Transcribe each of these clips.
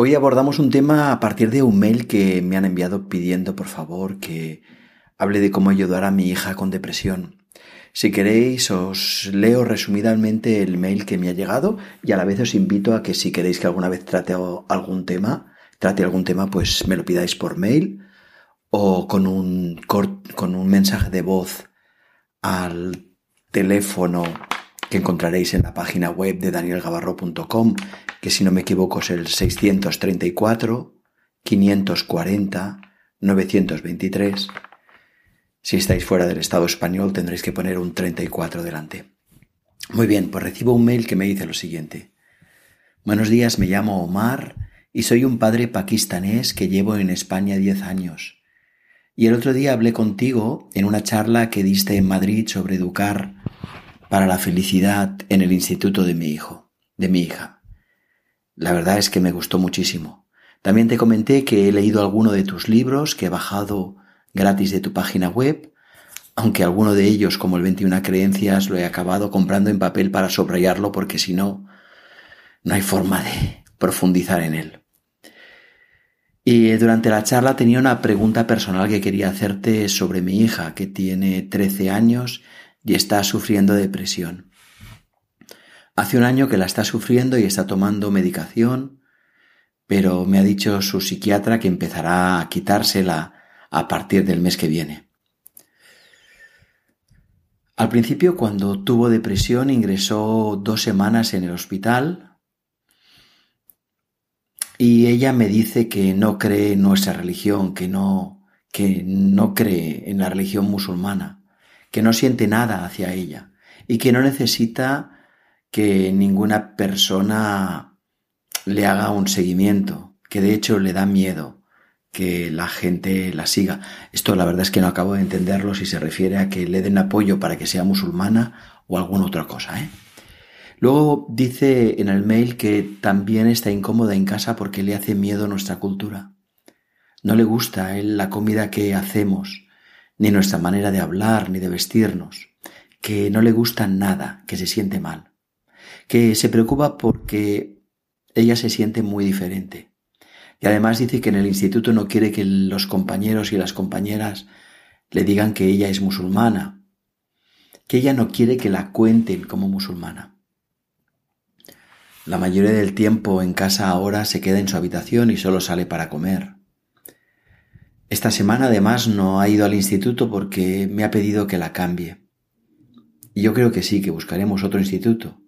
Hoy abordamos un tema a partir de un mail que me han enviado pidiendo por favor que hable de cómo ayudar a mi hija con depresión. Si queréis os leo resumidamente el mail que me ha llegado y a la vez os invito a que si queréis que alguna vez trate algún tema, trate algún tema, pues me lo pidáis por mail o con un, con un mensaje de voz al teléfono que encontraréis en la página web de danielgabarro.com, que si no me equivoco es el 634 540 923. Si estáis fuera del Estado español tendréis que poner un 34 delante. Muy bien, pues recibo un mail que me dice lo siguiente. Buenos días, me llamo Omar y soy un padre pakistanés que llevo en España 10 años. Y el otro día hablé contigo en una charla que diste en Madrid sobre educar para la felicidad en el instituto de mi hijo, de mi hija. La verdad es que me gustó muchísimo. También te comenté que he leído alguno de tus libros que he bajado gratis de tu página web, aunque alguno de ellos, como el 21 creencias, lo he acabado comprando en papel para subrayarlo porque si no, no hay forma de profundizar en él. Y durante la charla tenía una pregunta personal que quería hacerte sobre mi hija, que tiene 13 años y está sufriendo depresión. Hace un año que la está sufriendo y está tomando medicación, pero me ha dicho su psiquiatra que empezará a quitársela a partir del mes que viene. Al principio, cuando tuvo depresión, ingresó dos semanas en el hospital y ella me dice que no cree en nuestra religión, que no, que no cree en la religión musulmana que no siente nada hacia ella y que no necesita que ninguna persona le haga un seguimiento, que de hecho le da miedo que la gente la siga. Esto la verdad es que no acabo de entenderlo si se refiere a que le den apoyo para que sea musulmana o alguna otra cosa. ¿eh? Luego dice en el mail que también está incómoda en casa porque le hace miedo nuestra cultura. No le gusta la comida que hacemos, ni nuestra manera de hablar, ni de vestirnos, que no le gusta nada, que se siente mal, que se preocupa porque ella se siente muy diferente. Y además dice que en el instituto no quiere que los compañeros y las compañeras le digan que ella es musulmana, que ella no quiere que la cuenten como musulmana. La mayoría del tiempo en casa ahora se queda en su habitación y solo sale para comer. Esta semana además no ha ido al instituto porque me ha pedido que la cambie. Y yo creo que sí, que buscaremos otro instituto.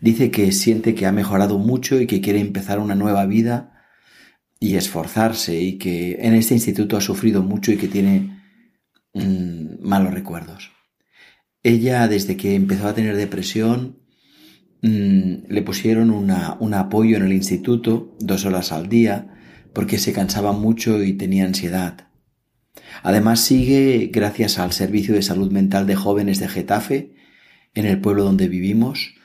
Dice que siente que ha mejorado mucho y que quiere empezar una nueva vida y esforzarse y que en este instituto ha sufrido mucho y que tiene mm, malos recuerdos. Ella, desde que empezó a tener depresión, mm, le pusieron un apoyo en el instituto dos horas al día porque se cansaba mucho y tenía ansiedad. Además sigue, gracias al Servicio de Salud Mental de Jóvenes de Getafe, en el pueblo donde vivimos,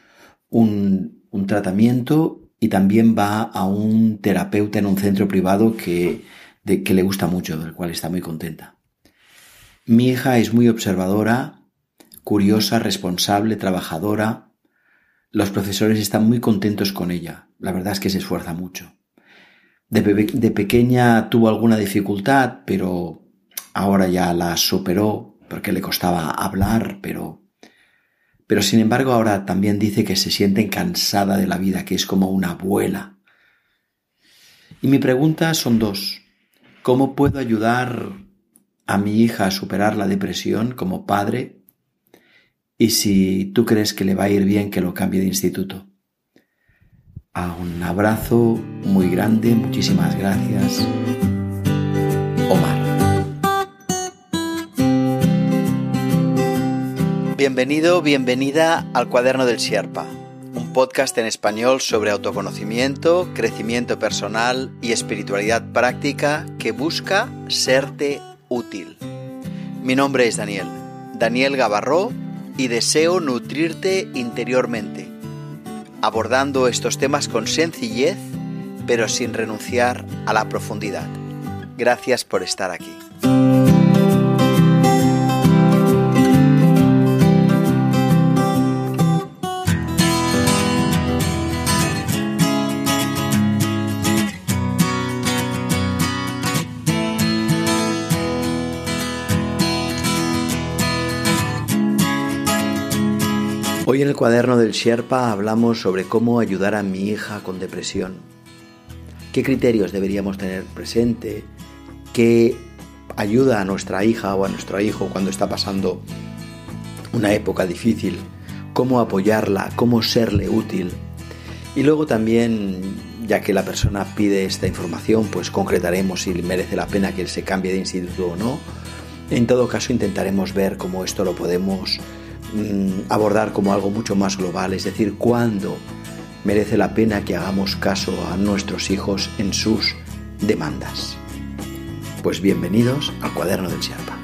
un, tratamiento y también va a un terapeuta en un centro privado que, que le gusta mucho, del cual está muy contenta. Mi hija es muy observadora, curiosa, responsable, trabajadora. Los profesores están muy contentos con ella. La verdad es que se esfuerza mucho. De, pequeña tuvo alguna dificultad, pero ahora ya la superó porque le costaba hablar, pero pero sin embargo ahora también dice que se siente cansada de la vida, que es como una abuela. Y mi pregunta son dos. ¿Cómo puedo ayudar a mi hija a superar la depresión como padre? Y si tú crees que le va a ir bien que lo cambie de instituto. A un abrazo muy grande, muchísimas gracias. Omar. Bienvenido, bienvenida al Cuaderno del Sierpa, un podcast en español sobre autoconocimiento, crecimiento personal y espiritualidad práctica que busca serte útil. Mi nombre es Daniel, Daniel Gavarró, y deseo nutrirte interiormente abordando estos temas con sencillez, pero sin renunciar a la profundidad. Gracias por estar aquí. Hoy en el cuaderno del Sherpa hablamos sobre cómo ayudar a mi hija con depresión. ¿Qué criterios deberíamos tener presente? ¿Qué ayuda a nuestra hija o a nuestro hijo cuando está pasando una época difícil? ¿Cómo apoyarla? ¿Cómo serle útil? Y luego también, ya que la persona pide esta información, pues concretaremos si merece la pena que él se cambie de instituto o no. En todo caso, intentaremos ver cómo esto lo podemos abordar como algo mucho más global, es decir, cuándo merece la pena que hagamos caso a nuestros hijos en sus demandas. Pues bienvenidos al cuaderno del Sherpa.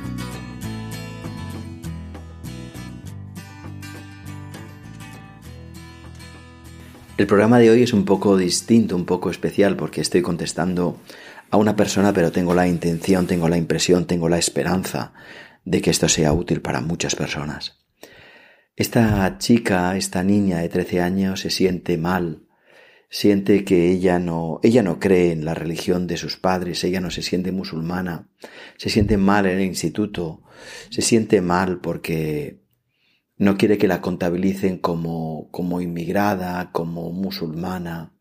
El programa de hoy es un poco distinto, un poco especial, porque estoy contestando a una persona, pero tengo la intención, tengo la impresión, tengo la esperanza de que esto sea útil para muchas personas. Esta chica, esta niña de 13 años se siente mal, siente que ella no, ella no cree en la religión de sus padres, ella no se siente musulmana, se siente mal en el instituto, se siente mal porque no quiere que la contabilicen como, como inmigrada, como musulmana.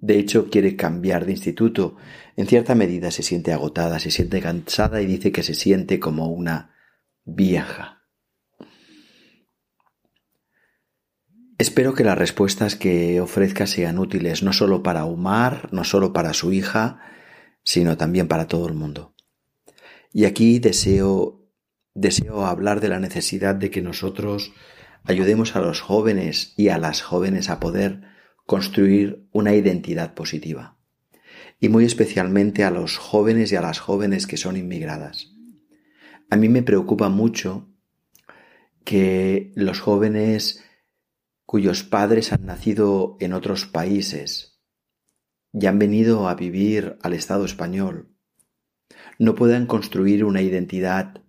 De hecho, quiere cambiar de instituto. En cierta medida se siente agotada, se siente cansada y dice que se siente como una vieja. Espero que las respuestas que ofrezca sean útiles no solo para Umar, no solo para su hija, sino también para todo el mundo. Y aquí deseo, deseo hablar de la necesidad de que nosotros ayudemos a los jóvenes y a las jóvenes a poder construir una identidad positiva. Y muy especialmente a los jóvenes y a las jóvenes que son inmigradas. A mí me preocupa mucho que los jóvenes cuyos padres han nacido en otros países y han venido a vivir al Estado español, no puedan construir una identidad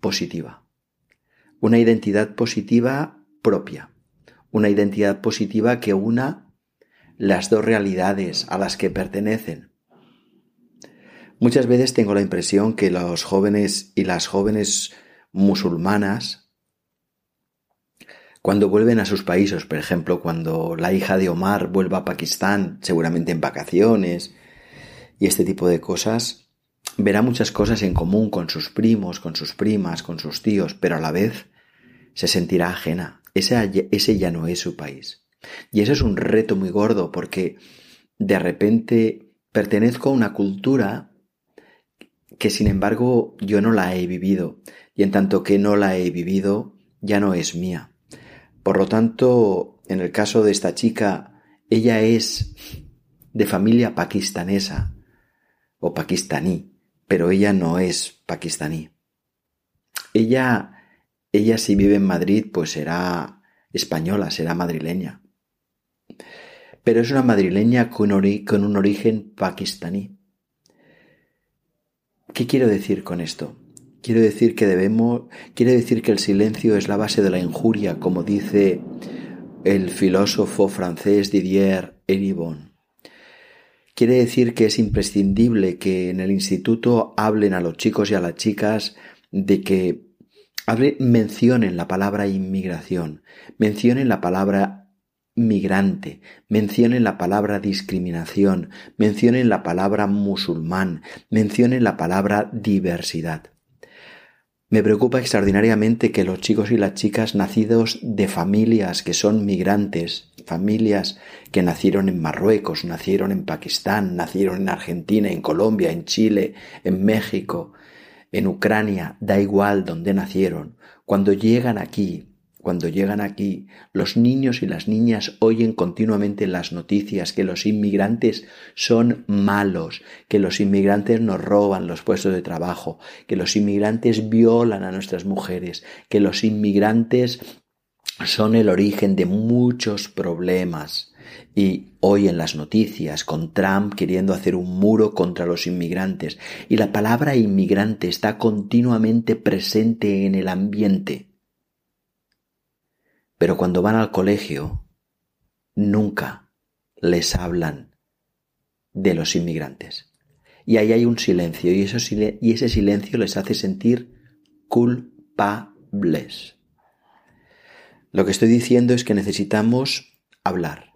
positiva, una identidad positiva propia, una identidad positiva que una las dos realidades a las que pertenecen. Muchas veces tengo la impresión que los jóvenes y las jóvenes musulmanas cuando vuelven a sus países, por ejemplo, cuando la hija de Omar vuelva a Pakistán, seguramente en vacaciones y este tipo de cosas, verá muchas cosas en común con sus primos, con sus primas, con sus tíos, pero a la vez se sentirá ajena. Ese, ese ya no es su país. Y eso es un reto muy gordo porque de repente pertenezco a una cultura que sin embargo yo no la he vivido y en tanto que no la he vivido ya no es mía. Por lo tanto, en el caso de esta chica, ella es de familia pakistanesa o pakistaní, pero ella no es pakistaní. Ella, ella si vive en Madrid, pues será española, será madrileña. Pero es una madrileña con, con un origen pakistaní. ¿Qué quiero decir con esto? Quiero decir que debemos, quiere decir que el silencio es la base de la injuria, como dice el filósofo francés Didier Eribon. Quiere decir que es imprescindible que en el instituto hablen a los chicos y a las chicas de que mencionen la palabra inmigración, mencionen la palabra migrante, mencionen la palabra discriminación, mencionen la palabra musulmán, mencionen la palabra diversidad. Me preocupa extraordinariamente que los chicos y las chicas nacidos de familias que son migrantes, familias que nacieron en Marruecos, nacieron en Pakistán, nacieron en Argentina, en Colombia, en Chile, en México, en Ucrania, da igual donde nacieron, cuando llegan aquí cuando llegan aquí, los niños y las niñas oyen continuamente las noticias que los inmigrantes son malos, que los inmigrantes nos roban los puestos de trabajo, que los inmigrantes violan a nuestras mujeres, que los inmigrantes son el origen de muchos problemas. Y hoy en las noticias, con Trump queriendo hacer un muro contra los inmigrantes, y la palabra inmigrante está continuamente presente en el ambiente. Pero cuando van al colegio, nunca les hablan de los inmigrantes. Y ahí hay un silencio y, y ese silencio les hace sentir culpables. Lo que estoy diciendo es que necesitamos hablar,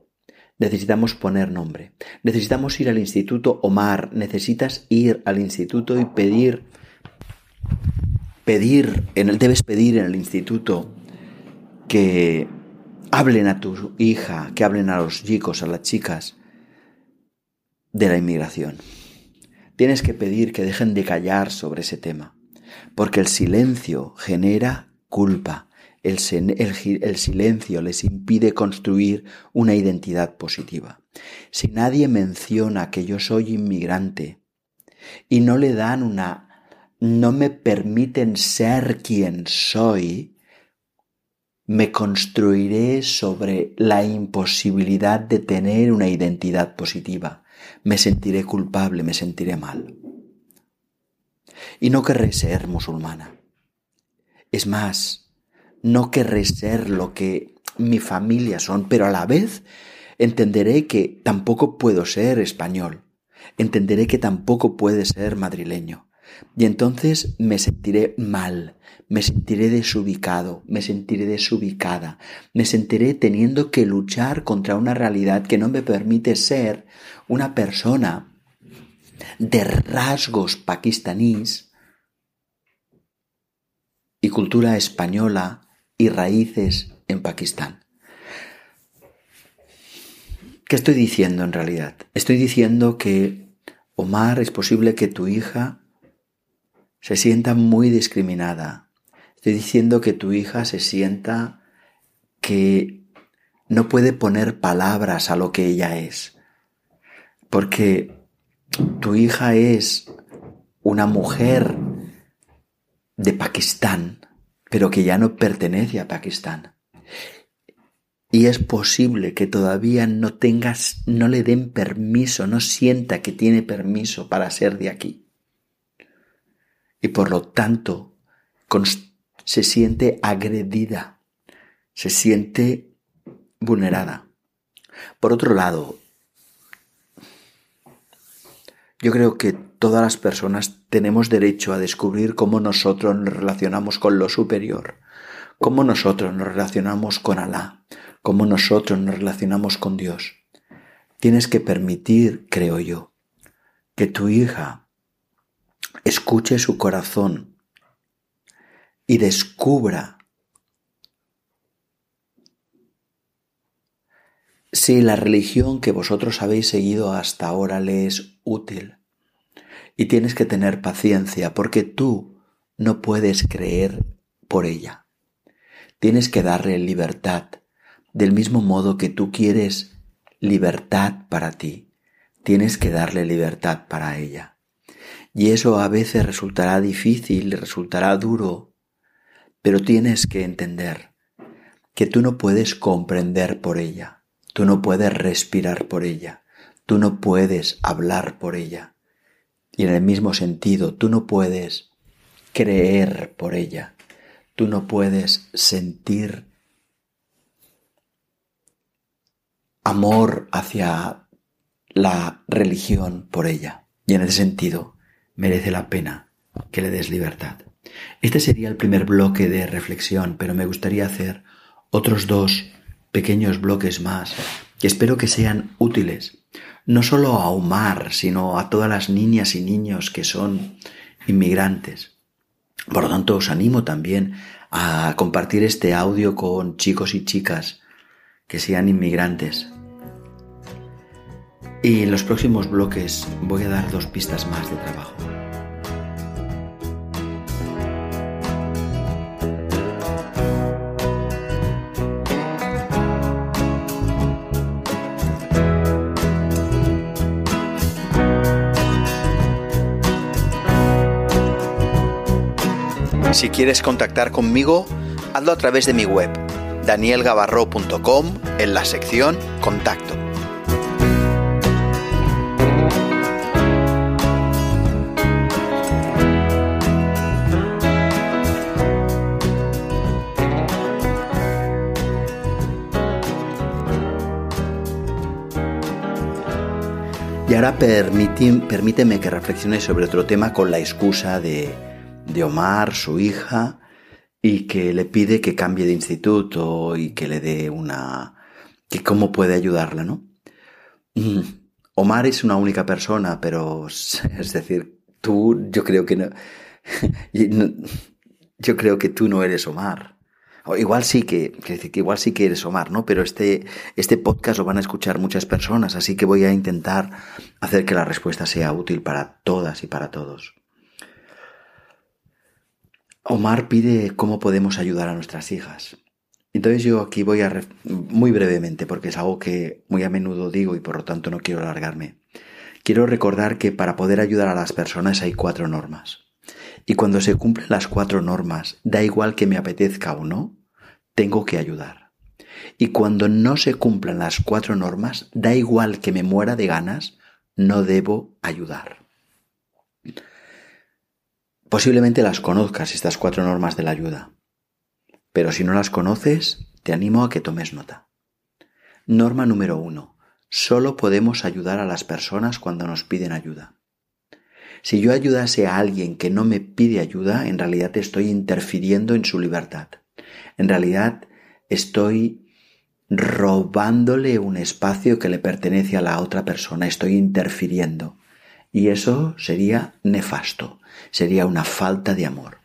necesitamos poner nombre, necesitamos ir al instituto Omar, necesitas ir al instituto y pedir, pedir, en el, debes pedir en el instituto que hablen a tu hija, que hablen a los chicos, a las chicas de la inmigración. Tienes que pedir que dejen de callar sobre ese tema, porque el silencio genera culpa. El, el, silencio les impide construir una identidad positiva. Si nadie menciona que yo soy inmigrante y no le dan una, no me permiten ser quien soy, me construiré sobre la imposibilidad de tener una identidad positiva. Me sentiré culpable, me sentiré mal. Y no querré ser musulmana. Es más, no querré ser lo que mi familia son, pero a la vez entenderé que tampoco puedo ser español. Entenderé que tampoco puede ser madrileño. Y entonces me sentiré mal, me sentiré desubicado, me sentiré desubicada, me sentiré teniendo que luchar contra una realidad que no me permite ser una persona de rasgos pakistaníes y cultura española y raíces en Pakistán. ¿Qué estoy diciendo en realidad? Estoy diciendo que, Omar, es posible que tu hija se sienta muy discriminada, Estoy diciendo que tu hija se sienta que no puede poner palabras a lo que ella es. Porque tu hija es una mujer de Pakistán, pero que ya no pertenece a Pakistán. Y es posible que todavía no tengas, no le den permiso, no sienta que tiene permiso para ser de aquí. Y por lo tanto, se siente agredida, se siente vulnerada. Por otro lado, yo creo que todas las personas tenemos derecho a descubrir cómo nosotros nos relacionamos con lo superior, cómo nosotros nos relacionamos con Alá, cómo nosotros nos relacionamos con Dios. Tienes que permitir, creo yo, que tu hija escuche su corazón y descubra si la religión que vosotros habéis seguido hasta ahora le es útil. Y tienes que tener paciencia porque tú no puedes creer por ella. Tienes que darle libertad, del mismo modo que tú quieres libertad para ti. Tienes que darle libertad para ella. Y eso a veces resultará difícil, resultará duro, pero tienes que entender que tú no puedes comprender por ella, tú no puedes respirar por ella, tú no puedes hablar por ella. Y en el mismo sentido, tú no puedes creer por ella, tú no puedes sentir amor hacia la religión por ella. Y en ese sentido, merece la pena que le des libertad. Este sería el primer bloque de reflexión, pero me gustaría hacer otros dos pequeños bloques más que espero que sean útiles, no solo a Omar, sino a todas las niñas y niños que son inmigrantes. Por lo tanto, os animo también a compartir este audio con chicos y chicas que sean inmigrantes. Y en los próximos bloques voy a dar dos pistas más de trabajo. Si quieres contactar conmigo, hazlo a través de mi web, danielgavarro.com, en la sección Contacto. Y ahora permíteme que reflexione sobre otro tema con la excusa de de Omar, su hija, y que le pide que cambie de instituto y que le dé una... que cómo puede ayudarla, ¿no? Mm, Omar es una única persona, pero es decir, tú yo creo que no, yo creo que tú no eres Omar. Igual sí que igual sí que eres Omar, ¿no? Pero este, este podcast lo van a escuchar muchas personas, así que voy a intentar hacer que la respuesta sea útil para todas y para todos. Omar pide cómo podemos ayudar a nuestras hijas. Entonces yo aquí voy a, muy brevemente, porque es algo que muy a menudo digo y por lo tanto no quiero alargarme. Quiero recordar que para poder ayudar a las personas hay cuatro normas. Y cuando se cumplen las cuatro normas, da igual que me apetezca o no, tengo que ayudar. Y cuando no se cumplan las cuatro normas, da igual que me muera de ganas, no debo ayudar. Posiblemente las conozcas estas cuatro normas de la ayuda, pero si no las conoces, te animo a que tomes nota. Norma número uno. Solo podemos ayudar a las personas cuando nos piden ayuda. Si yo ayudase a alguien que no me pide ayuda, en realidad estoy interfiriendo en su libertad. En realidad estoy robándole un espacio que le pertenece a la otra persona, estoy interfiriendo. Y eso sería nefasto, sería una falta de amor.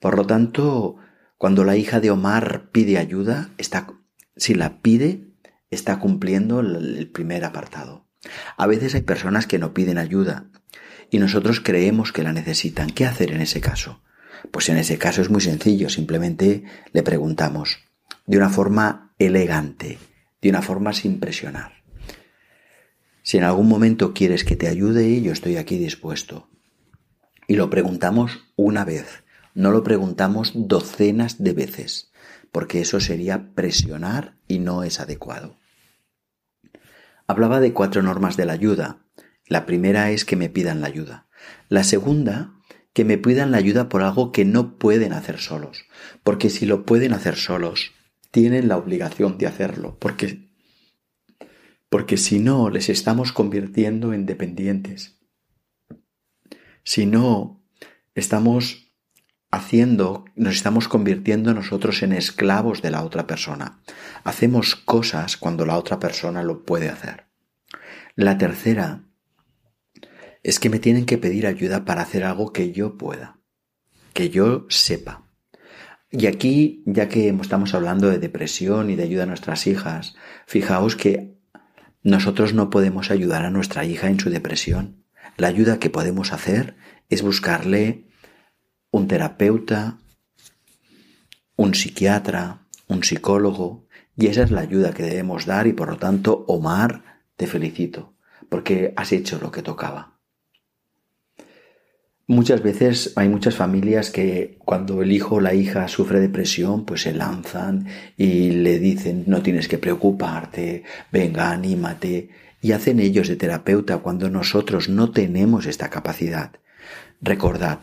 Por lo tanto, cuando la hija de Omar pide ayuda, está, si la pide, está cumpliendo el primer apartado. A veces hay personas que no piden ayuda y nosotros creemos que la necesitan. ¿Qué hacer en ese caso? Pues en ese caso es muy sencillo, simplemente le preguntamos de una forma elegante, de una forma sin presionar. Si en algún momento quieres que te ayude, yo estoy aquí dispuesto. Y lo preguntamos una vez, no lo preguntamos docenas de veces, porque eso sería presionar y no es adecuado. Hablaba de cuatro normas de la ayuda. La primera es que me pidan la ayuda. La segunda, que me pidan la ayuda por algo que no pueden hacer solos, porque si lo pueden hacer solos, tienen la obligación de hacerlo, porque porque si no les estamos convirtiendo en dependientes. Si no, estamos haciendo, nos estamos convirtiendo nosotros en esclavos de la otra persona. Hacemos cosas cuando la otra persona lo puede hacer. La tercera es que me tienen que pedir ayuda para hacer algo que yo pueda, que yo sepa. Y aquí, ya que estamos hablando de depresión y de ayuda a nuestras hijas, fijaos que nosotros no podemos ayudar a nuestra hija en su depresión. La ayuda que podemos hacer es buscarle un terapeuta, un psiquiatra, un psicólogo, y esa es la ayuda que debemos dar y por lo tanto, Omar, te felicito, porque has hecho lo que tocaba. Muchas veces hay muchas familias que cuando el hijo o la hija sufre depresión, pues se lanzan y le dicen no tienes que preocuparte, venga, anímate, y hacen ellos de terapeuta cuando nosotros no tenemos esta capacidad. Recordad,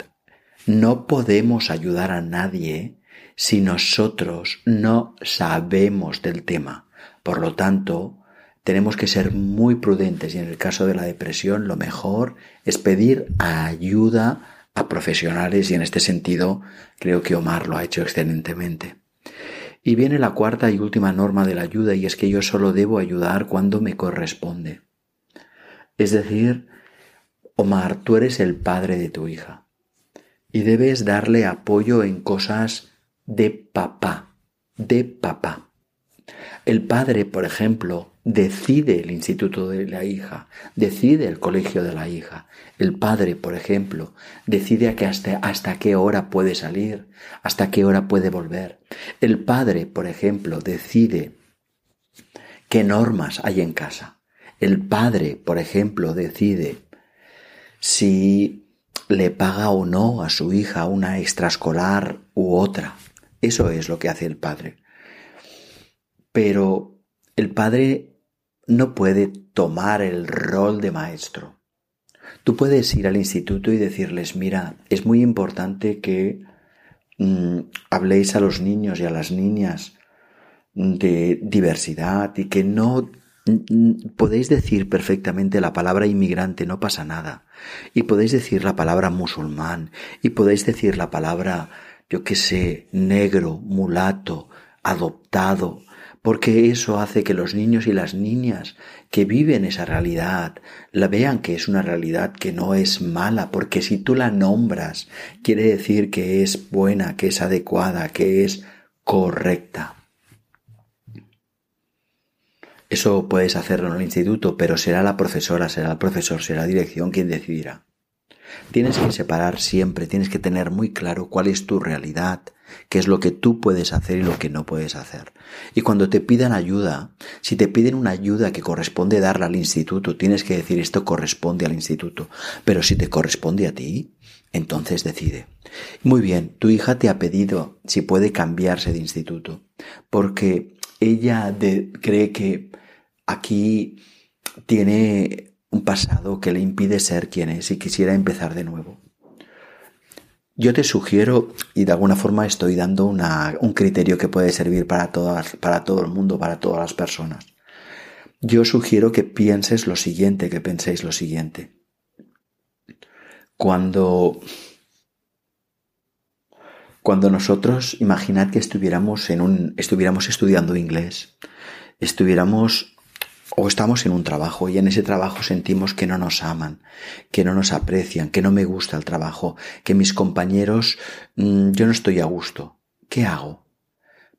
no podemos ayudar a nadie si nosotros no sabemos del tema. Por lo tanto, tenemos que ser muy prudentes y en el caso de la depresión lo mejor es pedir ayuda a profesionales y en este sentido creo que Omar lo ha hecho excelentemente. Y viene la cuarta y última norma de la ayuda y es que yo solo debo ayudar cuando me corresponde. Es decir, Omar, tú eres el padre de tu hija y debes darle apoyo en cosas de papá, de papá. El padre, por ejemplo, decide el instituto de la hija, decide el colegio de la hija. El padre, por ejemplo, decide hasta, hasta qué hora puede salir, hasta qué hora puede volver. El padre, por ejemplo, decide qué normas hay en casa. El padre, por ejemplo, decide si le paga o no a su hija una extraescolar u otra. Eso es lo que hace el padre. Pero el padre no puede tomar el rol de maestro. Tú puedes ir al instituto y decirles, mira, es muy importante que mm, habléis a los niños y a las niñas de diversidad y que no mm, podéis decir perfectamente la palabra inmigrante, no pasa nada. Y podéis decir la palabra musulmán y podéis decir la palabra yo qué sé, negro, mulato, adoptado, porque eso hace que los niños y las niñas que viven esa realidad la vean que es una realidad que no es mala, porque si tú la nombras, quiere decir que es buena, que es adecuada, que es correcta. Eso puedes hacerlo en el instituto, pero será la profesora, será el profesor, será la dirección quien decidirá. Tienes que separar siempre, tienes que tener muy claro cuál es tu realidad, qué es lo que tú puedes hacer y lo que no puedes hacer. Y cuando te pidan ayuda, si te piden una ayuda que corresponde darla al instituto, tienes que decir esto corresponde al instituto. Pero si te corresponde a ti, entonces decide. Muy bien, tu hija te ha pedido si puede cambiarse de instituto, porque ella cree que aquí tiene un pasado que le impide ser quien es y quisiera empezar de nuevo. Yo te sugiero, y de alguna forma estoy dando un criterio que puede servir para, todas, para todo el mundo, para todas las personas. Yo sugiero que pienses lo siguiente, que penséis lo siguiente. Cuando, cuando nosotros, imaginad que estuviéramos, en un, estuviéramos estudiando inglés, estuviéramos o estamos en un trabajo y en ese trabajo sentimos que no nos aman, que no nos aprecian, que no me gusta el trabajo, que mis compañeros mm, yo no estoy a gusto. ¿Qué hago?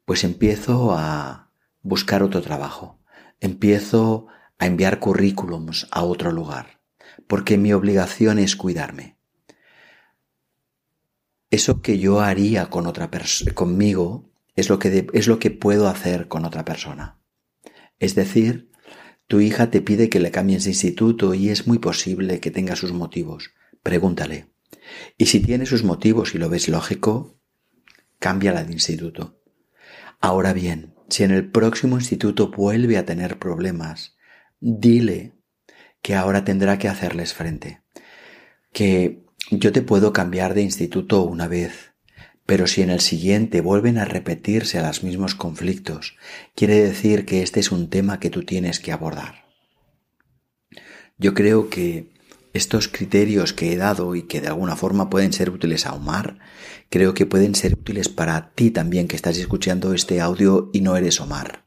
Pues empiezo a buscar otro trabajo. Empiezo a enviar currículums a otro lugar, porque mi obligación es cuidarme. Eso que yo haría con otra conmigo es lo que es lo que puedo hacer con otra persona. Es decir, tu hija te pide que le cambies de instituto y es muy posible que tenga sus motivos. Pregúntale. Y si tiene sus motivos y lo ves lógico, cámbiala de instituto. Ahora bien, si en el próximo instituto vuelve a tener problemas, dile que ahora tendrá que hacerles frente. Que yo te puedo cambiar de instituto una vez, pero si en el siguiente vuelven a repetirse los mismos conflictos, quiere decir que este es un tema que tú tienes que abordar. Yo creo que estos criterios que he dado y que de alguna forma pueden ser útiles a Omar, creo que pueden ser útiles para ti también que estás escuchando este audio y no eres Omar.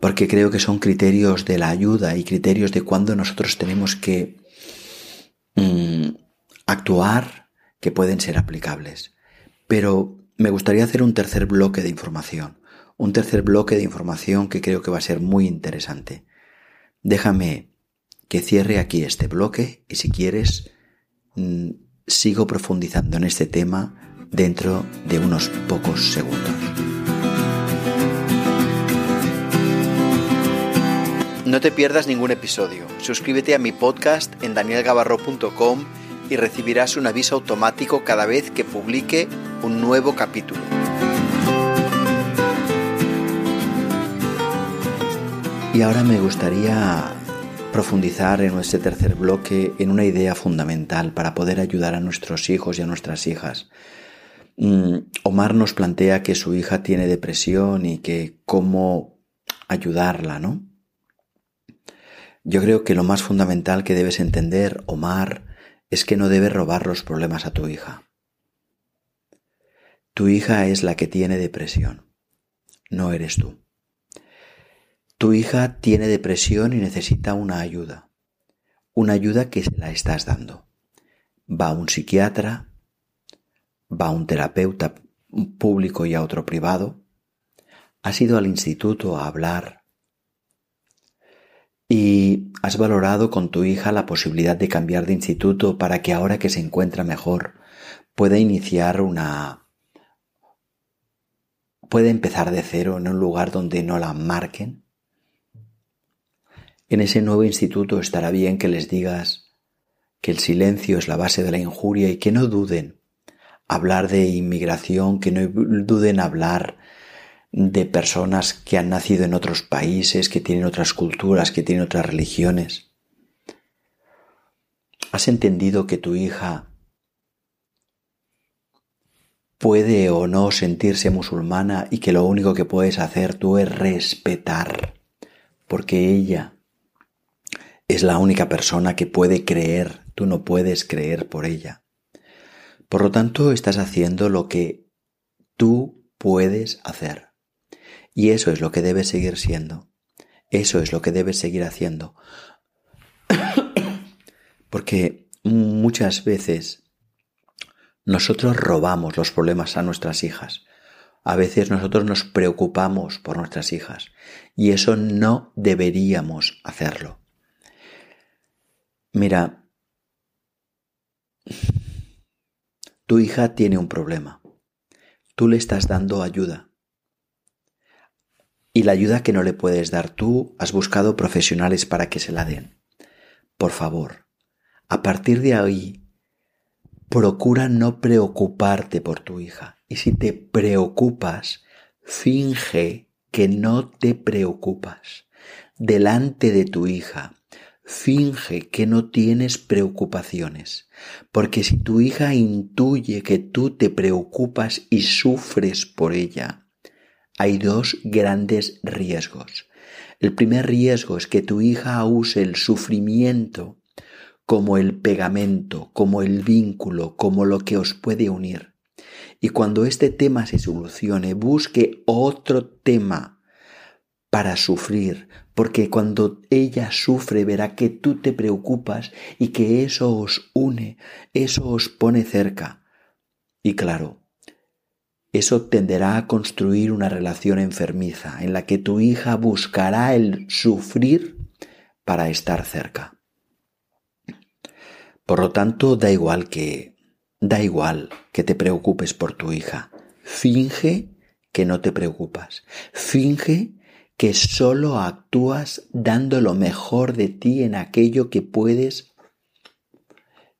Porque creo que son criterios de la ayuda y criterios de cuando nosotros tenemos que mm, actuar que pueden ser aplicables. Pero me gustaría hacer un tercer bloque de información, un tercer bloque de información que creo que va a ser muy interesante. Déjame que cierre aquí este bloque y si quieres mm, sigo profundizando en este tema dentro de unos pocos segundos. No te pierdas ningún episodio. Suscríbete a mi podcast en danielgavarro.com y recibirás un aviso automático cada vez que publique un nuevo capítulo. Y ahora me gustaría profundizar en nuestro tercer bloque en una idea fundamental para poder ayudar a nuestros hijos y a nuestras hijas. Mm, Omar nos plantea que su hija tiene depresión y que cómo ayudarla, ¿no? Yo creo que lo más fundamental que debes entender, Omar, es que no debes robar los problemas a tu hija. Tu hija es la que tiene depresión, no eres tú. Tu hija tiene depresión y necesita una ayuda, una ayuda que se la estás dando. Va a un psiquiatra, va a un terapeuta público y a otro privado, has ido al instituto a hablar y has valorado con tu hija la posibilidad de cambiar de instituto para que ahora que se encuentra mejor pueda iniciar una puede empezar de cero en un lugar donde no la marquen? En ese nuevo instituto estará bien que les digas que el silencio es la base de la injuria y que no duden hablar de inmigración, que no duden hablar de personas que han nacido en otros países, que tienen otras culturas, que tienen otras religiones. ¿Has entendido que tu hija puede o no sentirse musulmana y que lo único que puedes hacer tú es respetar, porque ella es la única persona que puede creer, tú no puedes creer por ella. Por lo tanto, estás haciendo lo que tú puedes hacer. Y eso es lo que debes seguir siendo. Eso es lo que debes seguir haciendo. Porque muchas veces nosotros robamos los problemas a nuestras hijas. A veces nosotros nos preocupamos por nuestras hijas y eso no deberíamos hacerlo. Mira, tu hija tiene un problema. Tú le estás dando ayuda. Y la ayuda que no le puedes dar tú, has buscado profesionales para que se la den. Por favor, a partir de ahí, procura no preocuparte por tu hija. Y si te preocupas, finge que no te preocupas. Delante de tu hija, finge que no tienes preocupaciones. Porque si tu hija intuye que tú te preocupas y sufres por ella, hay dos grandes riesgos. El primer riesgo es que tu hija use el sufrimiento como el pegamento, como el vínculo, como lo que os puede unir. Y cuando este tema se solucione, busque otro tema para sufrir, porque cuando ella sufre verá que tú te preocupas y que eso os une, eso os pone cerca. Y claro, eso tenderá a construir una relación enfermiza en la que tu hija buscará el sufrir para estar cerca. Por lo tanto, da igual que da igual que te preocupes por tu hija. Finge que no te preocupas. Finge que solo actúas dando lo mejor de ti en aquello que puedes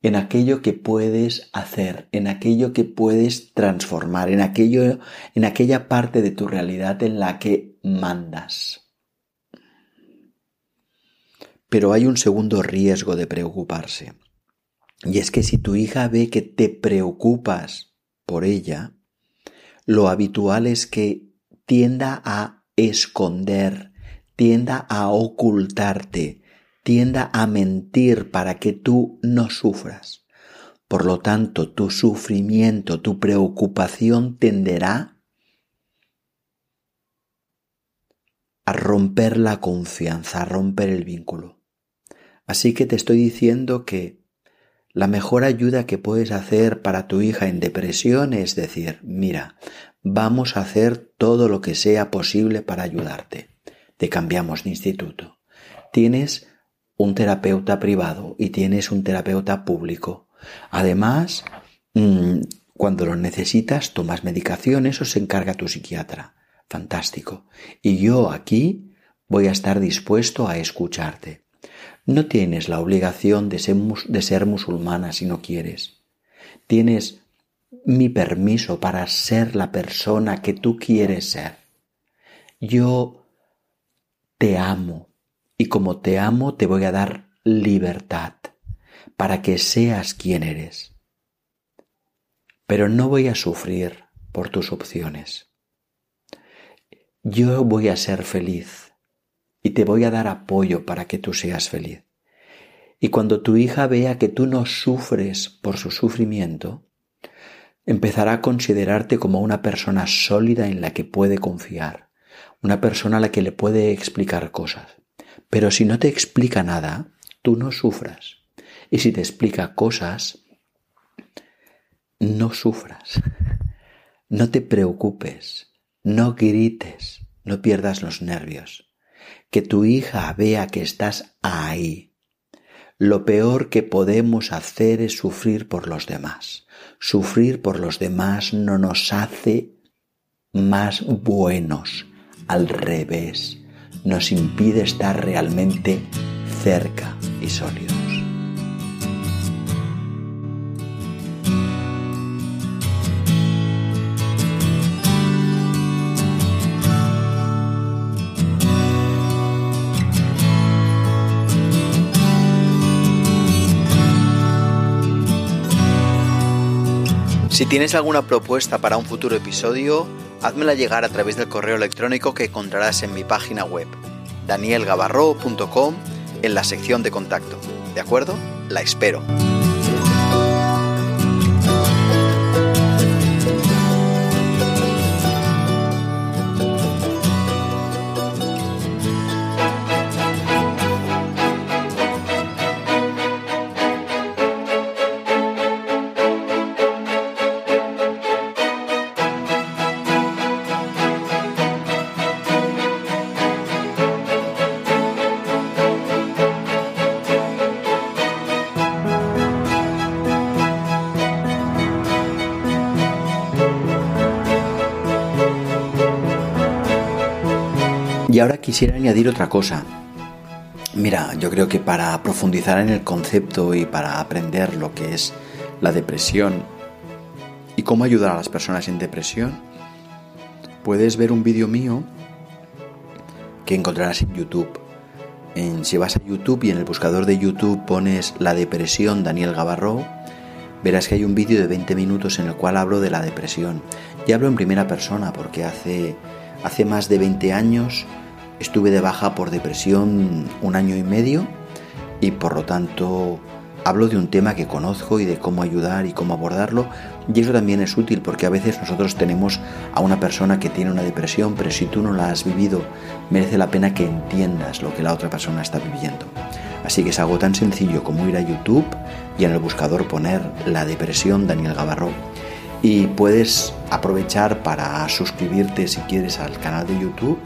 en aquello que puedes hacer, en aquello que puedes transformar, en aquello, en aquella parte de tu realidad en la que mandas. Pero hay un segundo riesgo de preocuparse. Y es que si tu hija ve que te preocupas por ella, lo habitual es que tienda a esconder, tienda a ocultarte, tienda a mentir para que tú no sufras. Por lo tanto, tu sufrimiento, tu preocupación tenderá a romper la confianza, a romper el vínculo. Así que te estoy diciendo que la mejor ayuda que puedes hacer para tu hija en depresión es decir, mira, vamos a hacer todo lo que sea posible para ayudarte. Te cambiamos de instituto. Tienes un terapeuta privado y tienes un terapeuta público. Además, mm, cuando lo necesitas, tomas medicaciones o se encarga tu psiquiatra. Fantástico. Y yo aquí voy a estar dispuesto a escucharte. No tienes la obligación de ser, musulmana si no quieres. Tienes mi permiso para ser la persona que tú quieres ser. Yo te amo y como te amo te voy a dar libertad para que seas quien eres. Pero no voy a sufrir por tus opciones. Yo voy a ser feliz y te voy a dar apoyo para que tú seas feliz. Y cuando tu hija vea que tú no sufres por su sufrimiento, empezará a considerarte como una persona sólida en la que puede confiar, una persona a la que le puede explicar cosas. Pero si no te explica nada, tú no sufras. Y si te explica cosas, no sufras. No te preocupes, no grites, no pierdas los nervios. Que tu hija vea que estás ahí. Lo peor que podemos hacer es sufrir por los demás. Sufrir por los demás no nos hace más buenos, al revés nos impide estar realmente cerca y sólidos. Si tienes alguna propuesta para un futuro episodio, házmela llegar a través del correo electrónico que encontrarás en mi página web, danielgavarro.com, en la sección de contacto. ¿De acuerdo? La espero. Y ahora quisiera añadir otra cosa. Mira, yo creo que para profundizar en el concepto y para aprender lo que es la depresión y cómo ayudar a las personas en depresión, puedes ver un vídeo mío que encontrarás en YouTube. Si vas a YouTube y en el buscador de YouTube pones la depresión Daniel Gavarro, verás que hay un vídeo de 20 minutos en el cual hablo de la depresión. Y hablo en primera persona porque hace, hace más de 20 años Estuve de baja por depresión un año y medio y por lo tanto hablo de un tema que conozco y de cómo ayudar y cómo abordarlo y eso también es útil porque a veces nosotros tenemos a una persona que tiene una depresión pero si tú no la has vivido merece la pena que entiendas lo que la otra persona está viviendo. Así que es algo tan sencillo como ir a YouTube y en el buscador poner la depresión Daniel Gavarro y puedes aprovechar para suscribirte si quieres al canal de YouTube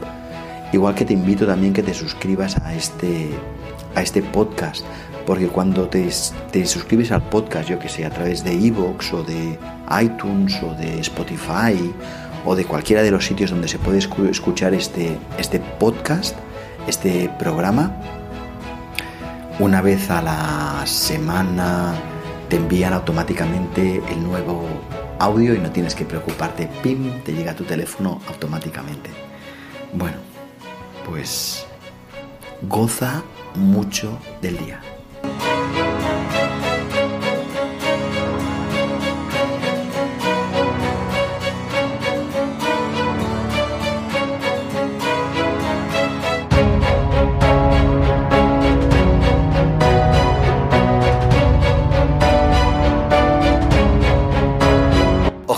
Igual que te invito también que te suscribas a este, a este podcast, porque cuando te, te suscribes al podcast, yo que sé, a través de Evox o de iTunes o de Spotify o de cualquiera de los sitios donde se puede escuchar este, este podcast, este programa, una vez a la semana te envían automáticamente el nuevo audio y no tienes que preocuparte, pim, te llega a tu teléfono automáticamente. Bueno, pues goza mucho del día.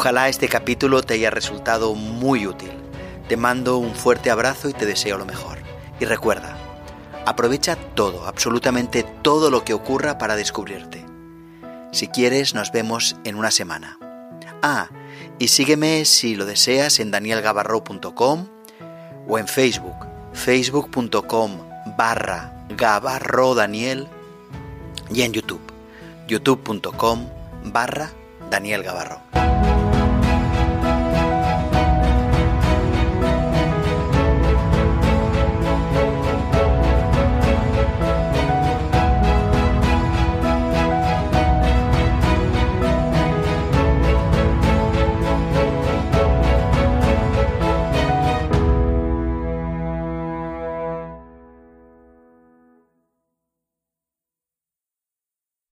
Ojalá este capítulo te haya resultado muy útil. Te mando un fuerte abrazo y te deseo lo mejor. Y recuerda, aprovecha todo, absolutamente todo lo que ocurra para descubrirte. Si quieres, nos vemos en una semana. Ah, y sígueme si lo deseas en danielgabarro.com o en Facebook, facebook.com barra Gabarro Daniel y en YouTube, youtube.com barra Daniel Gabarro.